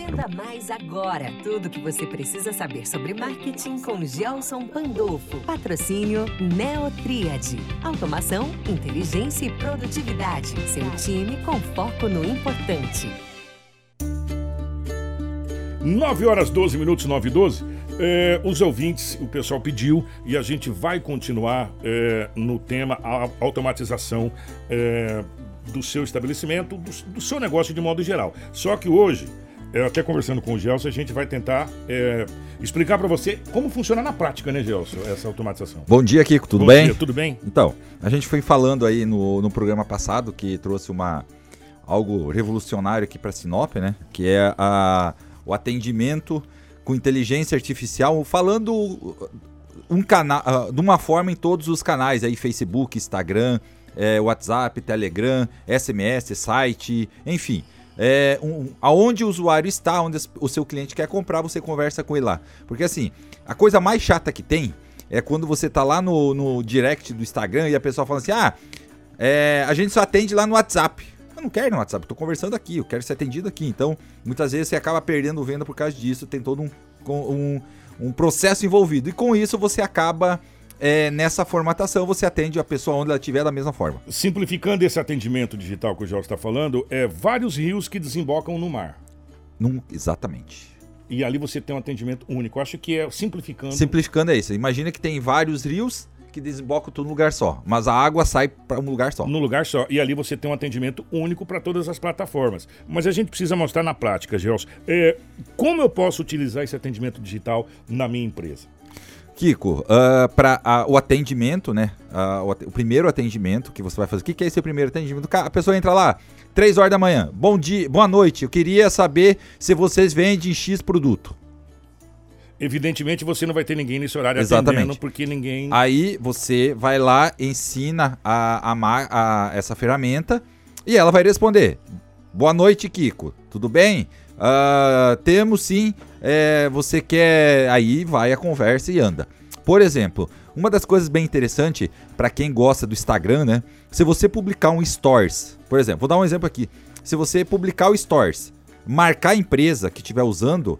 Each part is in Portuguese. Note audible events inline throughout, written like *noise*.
Venda mais agora. Tudo o que você precisa saber sobre marketing com Gelson Pandolfo. Patrocínio Neotriad. Automação, inteligência e produtividade. Seu time com foco no importante. 9 horas 12 minutos, 9 e 12. É, os ouvintes, o pessoal pediu e a gente vai continuar é, no tema a automatização é, do seu estabelecimento, do, do, seu negócio de modo geral. Só que hoje, eu até conversando com o Gelson, a gente vai tentar é, explicar para você como funciona na prática, né, Gelson, essa automatização. Bom dia, Kiko, tudo Bom bem? Dia, tudo bem? Então, a gente foi falando aí no, no programa passado que trouxe uma algo revolucionário aqui para Sinop, né? Que é a, o atendimento com inteligência artificial, falando um canal, uh, de uma forma em todos os canais aí, Facebook, Instagram, é, WhatsApp, Telegram, SMS, site, enfim. É, um, aonde o usuário está, onde o seu cliente quer comprar, você conversa com ele lá. Porque assim, a coisa mais chata que tem é quando você tá lá no, no direct do Instagram e a pessoa fala assim: ah, é, a gente só atende lá no WhatsApp. Eu não quero no WhatsApp, estou conversando aqui, eu quero ser atendido aqui. Então, muitas vezes você acaba perdendo venda por causa disso, tem todo um, um, um processo envolvido. E com isso você acaba é, nessa formatação você atende a pessoa onde ela estiver da mesma forma. Simplificando esse atendimento digital que o Jorge está falando, é vários rios que desembocam no mar. Num, exatamente. E ali você tem um atendimento único. Eu acho que é simplificando. Simplificando é isso. Imagina que tem vários rios que desembocam tudo num lugar só, mas a água sai para um lugar só. No lugar só. E ali você tem um atendimento único para todas as plataformas. Mas a gente precisa mostrar na prática, Gelson, é, como eu posso utilizar esse atendimento digital na minha empresa. Kiko, uh, para uh, o atendimento, né? Uh, o, o, primeiro atendimento que você vai fazer. O que, que é esse primeiro atendimento? A pessoa entra lá, 3 horas da manhã. Bom dia, boa noite. Eu queria saber se vocês vendem X produto. Evidentemente você não vai ter ninguém nesse horário Exatamente. atendendo porque ninguém. Aí você vai lá, ensina a, a, a, essa ferramenta e ela vai responder. Boa noite, Kiko. Tudo bem? Uh, temos sim. É, você quer. Aí vai a conversa e anda. Por exemplo, uma das coisas bem interessantes para quem gosta do Instagram, né? Se você publicar um Stories, por exemplo, vou dar um exemplo aqui. Se você publicar o Stories, marcar a empresa que estiver usando,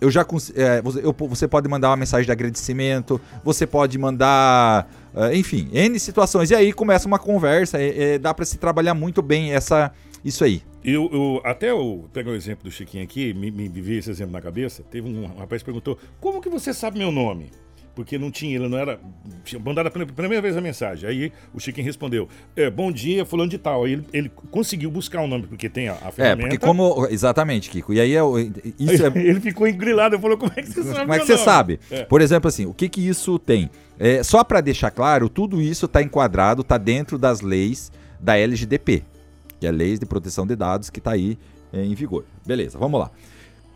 eu já é, você pode mandar uma mensagem de agradecimento, você pode mandar, uh, enfim, N situações. E aí começa uma conversa, é, é, dá para se trabalhar muito bem essa, isso aí. Eu, eu, até eu pegar o exemplo do Chiquinho aqui, me, me veio esse exemplo na cabeça. Teve um rapaz que perguntou: Como que você sabe meu nome? Porque não tinha, ele não era. Tinha mandado a primeira vez a mensagem. Aí o Chiquinho respondeu: é, Bom dia, fulano de tal. Aí ele, ele conseguiu buscar o nome, porque tem a, a ferramenta. É, porque como. Exatamente, Kiko. E aí é, isso é... *laughs* ele ficou engrilado e falou: Como é que você sabe? Como é que você nome? sabe? É. Por exemplo, assim, o que que isso tem? É, só para deixar claro, tudo isso está enquadrado, está dentro das leis da LGDP que é a Lei de Proteção de Dados que está aí é, em vigor. Beleza, vamos lá.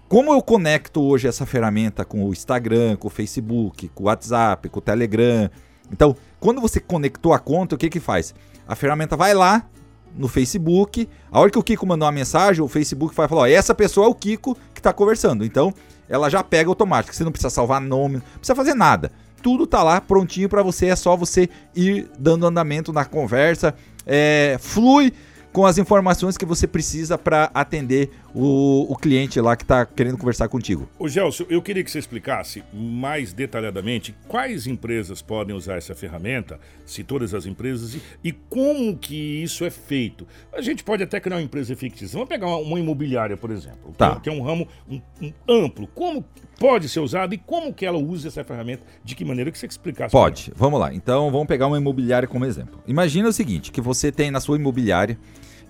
Como eu conecto hoje essa ferramenta com o Instagram, com o Facebook, com o WhatsApp, com o Telegram? Então, quando você conectou a conta, o que que faz? A ferramenta vai lá no Facebook, a hora que o Kiko mandou uma mensagem, o Facebook vai falar, ó, essa pessoa é o Kiko que está conversando. Então, ela já pega automático, você não precisa salvar nome, não precisa fazer nada. Tudo tá lá prontinho para você, é só você ir dando andamento na conversa, é, flui com as informações que você precisa para atender o, o, cliente lá que está querendo conversar contigo. O Gelson, eu queria que você explicasse mais detalhadamente quais empresas podem usar essa ferramenta, se todas as empresas, e, e como que isso é feito. A gente pode até criar uma empresa fictícia. Vamos pegar uma, uma imobiliária, por exemplo, tá. que, é, que é um ramo um, um amplo. Como pode ser usado e como que ela usa essa ferramenta? De que maneira que você explicasse? Pode. Vamos lá. Então, vamos pegar uma imobiliária como exemplo. Imagina o seguinte, que você tem na sua imobiliária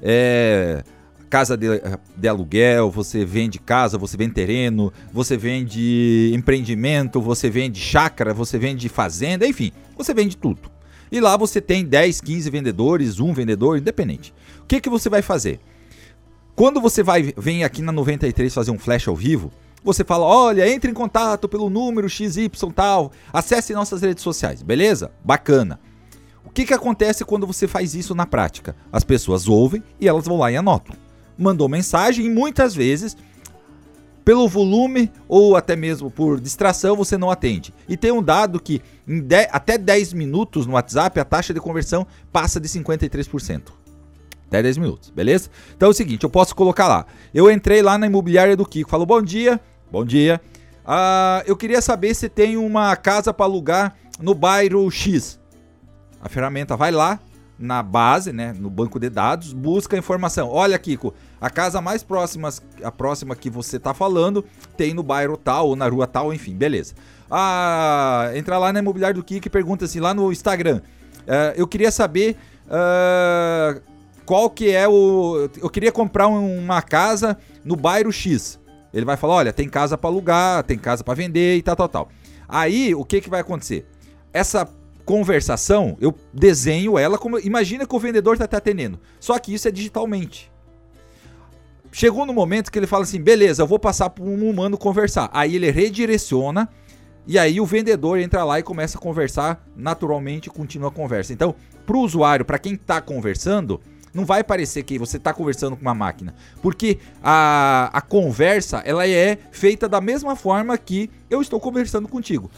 é, casa de, de, aluguel, você vende casa, você vende terreno, você vende empreendimento, você vende chácara, você vende fazenda, enfim, você vende tudo. E lá você tem 10, 15 vendedores, um vendedor, independente. O que, que você vai fazer? Quando você vai vem aqui na 93 fazer um flash ao vivo, você fala: olha, entre em contato pelo número XY tal, acesse nossas redes sociais, beleza? Bacana. O que, que acontece quando você faz isso na prática? As pessoas ouvem e elas vão lá e anotam. Mandou mensagem e muitas vezes, pelo volume ou até mesmo por distração, você não atende. E tem um dado que em 10, até 10 minutos no WhatsApp a taxa de conversão passa de 53%. Até 10 minutos, beleza? Então é o seguinte, eu posso colocar lá. Eu entrei lá na imobiliária do Kiko, falo bom dia, bom dia. Ah, eu queria saber se tem uma casa para alugar no bairro X. A ferramenta vai lá na base, né, no banco de dados, busca a informação. Olha, Kiko, a casa mais próxima, a próxima que você está falando, tem no bairro tal ou na rua tal, enfim, beleza. Ah, entra lá na imobiliária do Kiko e pergunta assim lá no Instagram. Uh, eu queria saber uh, qual que é o. Eu queria comprar uma casa no bairro X. Ele vai falar: olha, tem casa para alugar, tem casa para vender e tal, tal, tal. Aí o que, que vai acontecer? Essa conversação, eu desenho ela como. Imagina que o vendedor está te atendendo. Só que isso é digitalmente. Chegou no momento que ele fala assim: beleza, eu vou passar para um humano conversar. Aí ele redireciona. E aí o vendedor entra lá e começa a conversar naturalmente, continua a conversa. Então, para o usuário, para quem está conversando, não vai parecer que você está conversando com uma máquina, porque a, a conversa ela é feita da mesma forma que eu estou conversando contigo.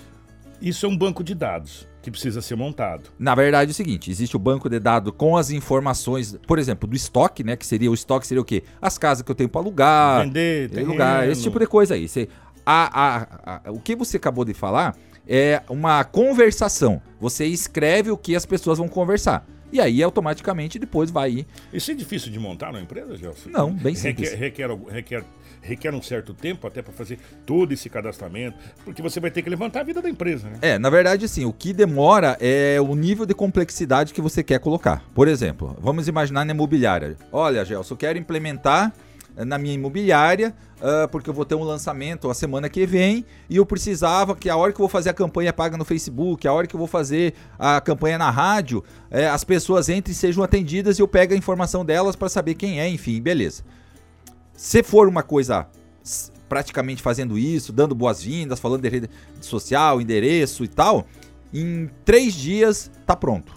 Isso é um banco de dados que precisa ser montado. Na verdade é o seguinte, existe o banco de dados com as informações, por exemplo, do estoque, né, que seria o estoque seria o quê? As casas que eu tenho para alugar, vender, alugar, esse tipo de coisa aí. Você, a, a, a, o que você acabou de falar é uma conversação. Você escreve o que as pessoas vão conversar. E aí automaticamente depois vai ir. Isso é difícil de montar na empresa, Gelson? Não, bem simples. Requer, requer, requer, requer um certo tempo até para fazer todo esse cadastramento, porque você vai ter que levantar a vida da empresa, né? É, na verdade, sim. O que demora é o nível de complexidade que você quer colocar. Por exemplo, vamos imaginar na imobiliária. Olha, Gelson, eu quero implementar na minha imobiliária, uh, porque eu vou ter um lançamento a semana que vem e eu precisava que a hora que eu vou fazer a campanha paga no Facebook, a hora que eu vou fazer a campanha na rádio, é, as pessoas entrem e sejam atendidas e eu pego a informação delas para saber quem é, enfim, beleza. Se for uma coisa praticamente fazendo isso, dando boas-vindas, falando de rede social, endereço e tal, em três dias tá pronto.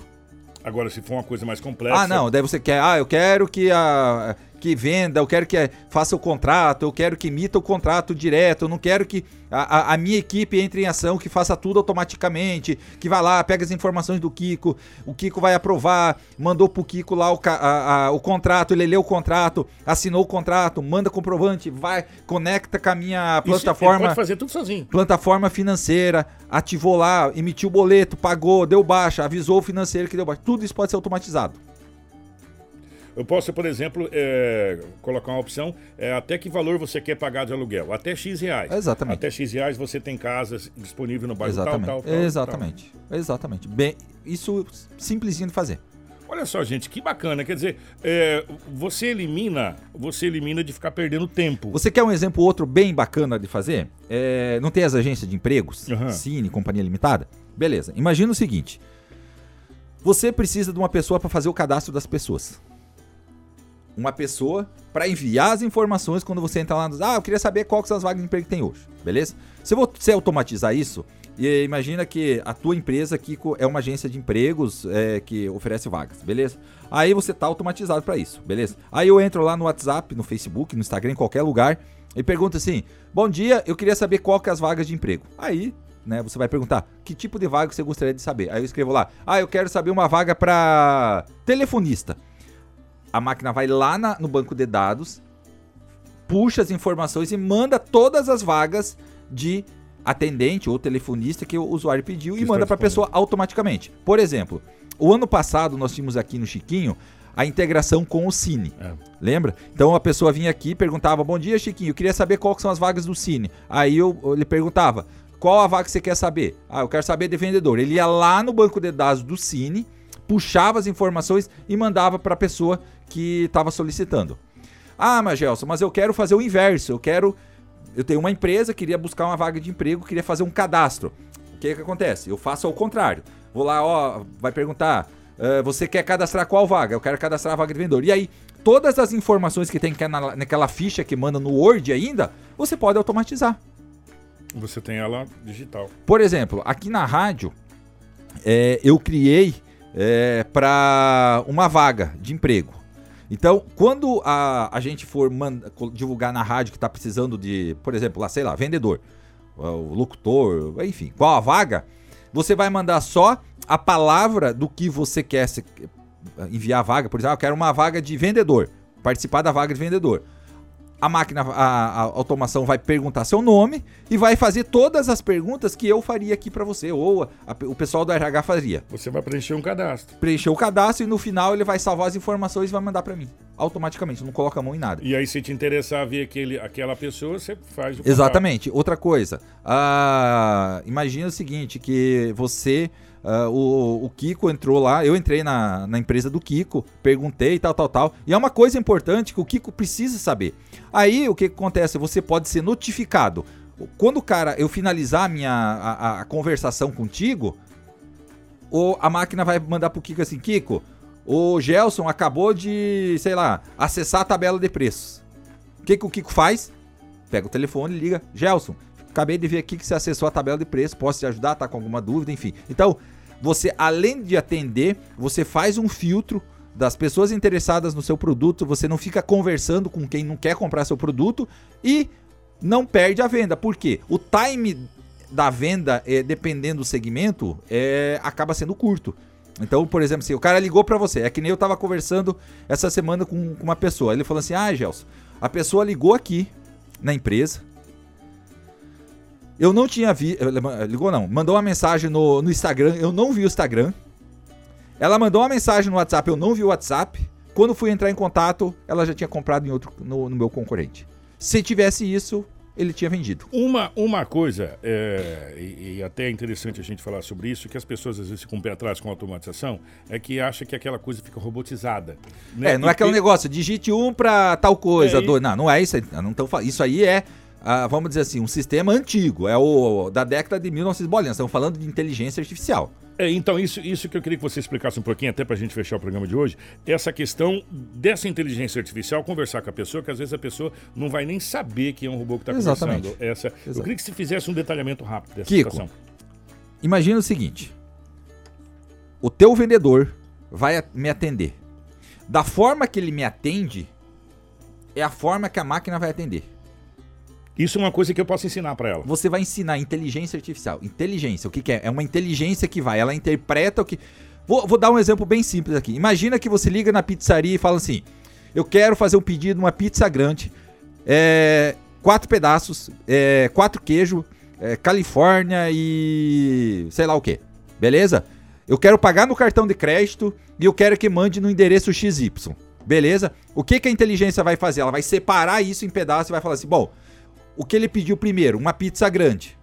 Agora, se for uma coisa mais complexa. Ah, não, daí você quer. Ah, eu quero que a que venda, eu quero que eh, faça o contrato, eu quero que emita o contrato direto, eu não quero que a, a, minha equipe entre em ação, que faça tudo automaticamente, que vá lá, pega as informações do Kiko, o Kiko vai aprovar, mandou pro Kiko lá o, a, a, o contrato, ele leu o contrato, assinou o contrato, manda comprovante, vai, conecta com a minha plataforma. Isso, pode fazer tudo sozinho. Plataforma financeira, ativou lá, emitiu o boleto, pagou, deu baixa, avisou o financeiro que deu baixa. Tudo isso pode ser automatizado. Eu posso, por exemplo, é, colocar uma opção é, até que valor você quer pagar de aluguel. Até X reais. Exatamente. Até X reais você tem casas disponíveis no bairro Exatamente. tal, tal, tal. Exatamente. Tal. Exatamente. Bem, isso simplesinho de fazer. Olha só, gente, que bacana. Quer dizer, é, você elimina, você elimina de ficar perdendo tempo. Você quer um exemplo outro bem bacana de fazer? É, não tem as agências de empregos, uhum. Cine, Companhia Limitada? Beleza. Imagina o seguinte: você precisa de uma pessoa para fazer o cadastro das pessoas uma pessoa para enviar as informações quando você entra lá nos. Ah, eu queria saber quais são as vagas de emprego que tem hoje, beleza? Se você automatizar isso, e imagina que a tua empresa aqui é uma agência de empregos é, que oferece vagas, beleza? Aí você tá automatizado para isso, beleza? Aí eu entro lá no WhatsApp, no Facebook, no Instagram, em qualquer lugar e pergunto assim: Bom dia, eu queria saber qual que é as vagas de emprego. Aí né? Você vai perguntar que tipo de vaga você gostaria de saber. Aí eu escrevo lá: Ah, eu quero saber uma vaga para telefonista a máquina vai lá na, no banco de dados, puxa as informações e manda todas as vagas de atendente ou telefonista que o usuário pediu que e manda para a pessoa automaticamente. Por exemplo, o ano passado nós tínhamos aqui no Chiquinho a integração com o Cine. É. Lembra? Então a pessoa vinha aqui e perguntava: Bom dia, Chiquinho, eu queria saber quais são as vagas do Cine. Aí eu, lhe perguntava: Qual a vaga que você quer saber? Ah, eu quero saber de vendedor. Ele ia lá no banco de dados do Cine, puxava as informações e mandava para a pessoa que estava solicitando. Ah, mas Gelson, mas eu quero fazer o inverso. Eu quero. Eu tenho uma empresa, queria buscar uma vaga de emprego, queria fazer um cadastro. O que, que acontece? Eu faço ao contrário. Vou lá, ó, vai perguntar. Uh, você quer cadastrar qual vaga? Eu quero cadastrar a vaga de vendedor. E aí, todas as informações que tem que na, naquela ficha que manda no Word ainda, você pode automatizar. Você tem ela digital. Por exemplo, aqui na rádio, é, eu criei é, para uma vaga de emprego. Então, quando a, a gente for manda, divulgar na rádio que está precisando de, por exemplo, lá, sei lá, vendedor, o locutor, enfim, qual a vaga, você vai mandar só a palavra do que você quer enviar vaga, por exemplo, ah, eu quero uma vaga de vendedor, participar da vaga de vendedor a máquina, a, a, automação vai perguntar seu nome e vai fazer todas as perguntas que eu faria aqui para você, ou a, o pessoal do RH faria. Você vai preencher um cadastro. Preencher o cadastro e no final ele vai salvar as informações e vai mandar para mim. Automaticamente, não coloca a mão em nada. E aí, se te interessar ver aquele, aquela pessoa, você faz o Exatamente. Outra coisa, uh, imagina o seguinte, que você Uh, o, o, Kiko entrou lá, eu entrei na, na empresa do Kiko, perguntei tal, tal, tal. E é uma coisa importante que o Kiko precisa saber. Aí o que, que acontece? Você pode ser notificado. Quando o cara, eu finalizar a minha a, a conversação contigo, ou a máquina vai mandar pro Kiko assim, Kiko, o Gelson acabou de, sei lá, acessar a tabela de preços. O que, que o Kiko faz? Pega o telefone e liga, Gelson, acabei de ver aqui que você acessou a tabela de preços, posso te ajudar, tá com alguma dúvida, enfim. Então, você, além de atender, você faz um filtro das pessoas interessadas no seu produto, você não fica conversando com quem não quer comprar seu produto e não perde a venda. Por quê? O time da venda, é, dependendo do segmento, é, acaba sendo curto. Então, por exemplo, se o cara ligou para você, é que nem eu tava conversando essa semana com, com uma pessoa. Ele falou assim: Ah, Gelson, a pessoa ligou aqui na empresa, eu não tinha visto. Ligou não. Mandou uma mensagem no, no Instagram. Eu não vi o Instagram. Ela mandou uma mensagem no WhatsApp. Eu não vi o WhatsApp. Quando fui entrar em contato, ela já tinha comprado em outro, no, no meu concorrente. Se tivesse isso, ele tinha vendido. Uma, uma coisa, é, e, e, até é interessante a gente falar sobre isso, que as pessoas às vezes ficam pé atrás com a automatização, é que acha que aquela coisa fica robotizada. Né? É, não e é aquele que... negócio, digite um para tal coisa, é, dois. Não, não é isso. Não tão, isso aí é ah, vamos dizer assim, um sistema antigo, é o da década de 1900 bolinhas. Estamos falando de inteligência artificial. É, então, isso, isso que eu queria que você explicasse um pouquinho, até para a gente fechar o programa de hoje, essa questão dessa inteligência artificial, conversar com a pessoa, que às vezes a pessoa não vai nem saber que é um robô que está conversando. Essa, eu queria que você fizesse um detalhamento rápido dessa Kiko, situação. Imagina o seguinte: o teu vendedor vai me atender. Da forma que ele me atende, é a forma que a máquina vai atender. Isso é uma coisa que eu posso ensinar para ela. Você vai ensinar inteligência artificial. Inteligência, o que, que, é? É uma inteligência que vai, ela interpreta o que. Vou, vou, dar um exemplo bem simples aqui. Imagina que você liga na pizzaria e fala assim: Eu quero fazer um pedido, uma pizza grande, é, quatro pedaços, é, quatro queijo, é, Califórnia e sei lá o que. Beleza? Eu quero pagar no cartão de crédito e eu quero que mande no endereço XY. Beleza? O que, que a inteligência vai fazer? Ela vai separar isso em pedaços e vai falar assim: bom, o que ele pediu primeiro? Uma pizza grande.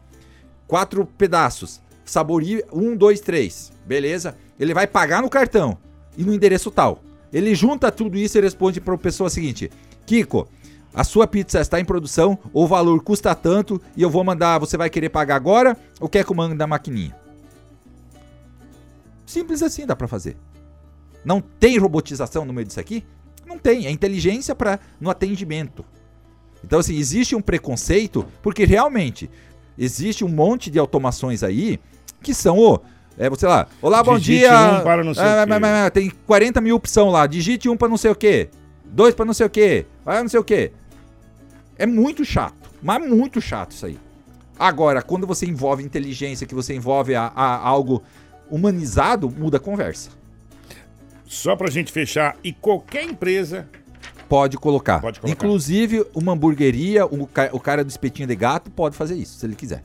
Quatro pedaços. Sabor um, dois, três. Beleza? Ele vai pagar no cartão e no endereço tal. Ele junta tudo isso e responde para a pessoa seguinte: Kiko, a sua pizza está em produção, o valor custa tanto e eu vou mandar. Você vai querer pagar agora ou quer que eu mande na maquininha? Simples assim dá para fazer. Não tem robotização no meio disso aqui? Não tem. É inteligência para no atendimento. Então, assim, existe um preconceito, porque realmente existe um monte de automações aí que são o. É, você lá, olá, bom Digite dia. Um para não sei ah, o quê. tem 40 mil opções lá. Digite um para não sei o quê. Dois para não sei o quê. Ah, não sei o quê. É muito chato. Mas muito chato isso aí. Agora, quando você envolve inteligência, que você envolve a, a algo humanizado, muda a conversa. Só pra gente fechar, e qualquer empresa Pode colocar. Pode colocar. Inclusive, uma hamburgueria, o, o cara do espetinho de gato pode fazer isso, se ele quiser.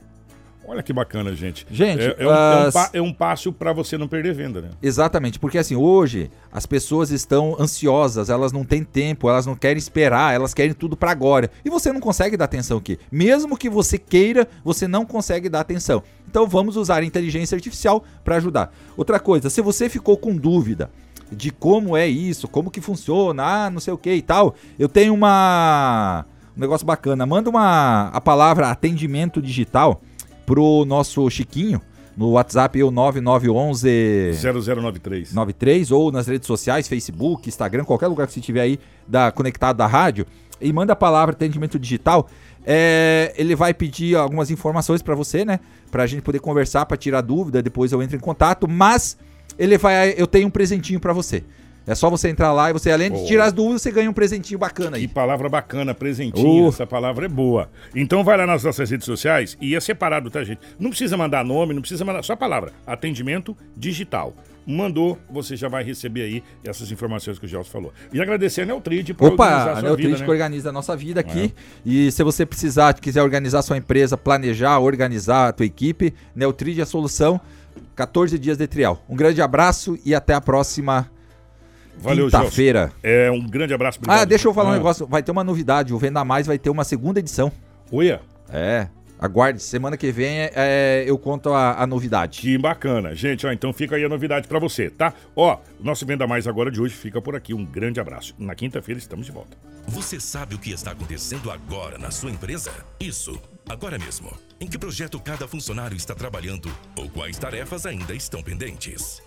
Olha que bacana, gente. Gente, é, é, um, é, um, é um, passo para você não perder venda, né? Exatamente, porque assim, hoje as pessoas estão ansiosas, elas não têm tempo, elas não querem esperar, elas querem tudo para agora. E você não consegue dar atenção aqui. Mesmo que você queira, você não consegue dar atenção. Então vamos usar a inteligência artificial para ajudar. Outra coisa, se você ficou com dúvida, de como é isso, como que funciona, ah, não sei o que e tal. Eu tenho uma um negócio bacana. Manda uma a palavra atendimento digital pro nosso Chiquinho no WhatsApp eu 9911 0093 93 ou nas redes sociais, Facebook, Instagram, qualquer lugar que você tiver aí da conectado da rádio e manda a palavra atendimento digital. É, ele vai pedir algumas informações para você, né? Pra gente poder conversar, para tirar dúvida, depois eu entro em contato, mas ele vai. Eu tenho um presentinho para você. É só você entrar lá e você, além de tirar as dúvidas, você ganha um presentinho bacana aí. Que palavra bacana, presentinho. Uh. Essa palavra é boa. Então vai lá nas nossas redes sociais e é separado, tá, gente? Não precisa mandar nome, não precisa mandar. Só a palavra. Atendimento digital. mandou, você já vai receber aí essas informações que o Gelson falou. E agradecer a Neutrid por Opa, organizar a sua Neutrid vida, que né? organiza a nossa vida aqui. E se você precisar, quiser organizar sua empresa, planejar, organizar a tua equipe, Neutrid é a solução. 14 dias de trial. Um grande abraço e até a próxima Valeu, quinta-feira. É, um grande abraço. Ah, deixa eu falar um Ah. negócio. Vai ter uma novidade. O Venda Mais vai ter uma segunda edição. Olha, É. Aguarde. Semana que vem é, é, eu conto a, a novidade. que bacana. Gente, ó, então fica aí a novidade pra você, tá? Ó, o nosso Venda Mais agora de hoje fica por aqui. Um grande abraço. Na quinta-feira estamos de volta. Você sabe o que está acontecendo agora na sua empresa? Isso, agora mesmo. Em que projeto cada funcionário está trabalhando ou quais tarefas ainda estão pendentes?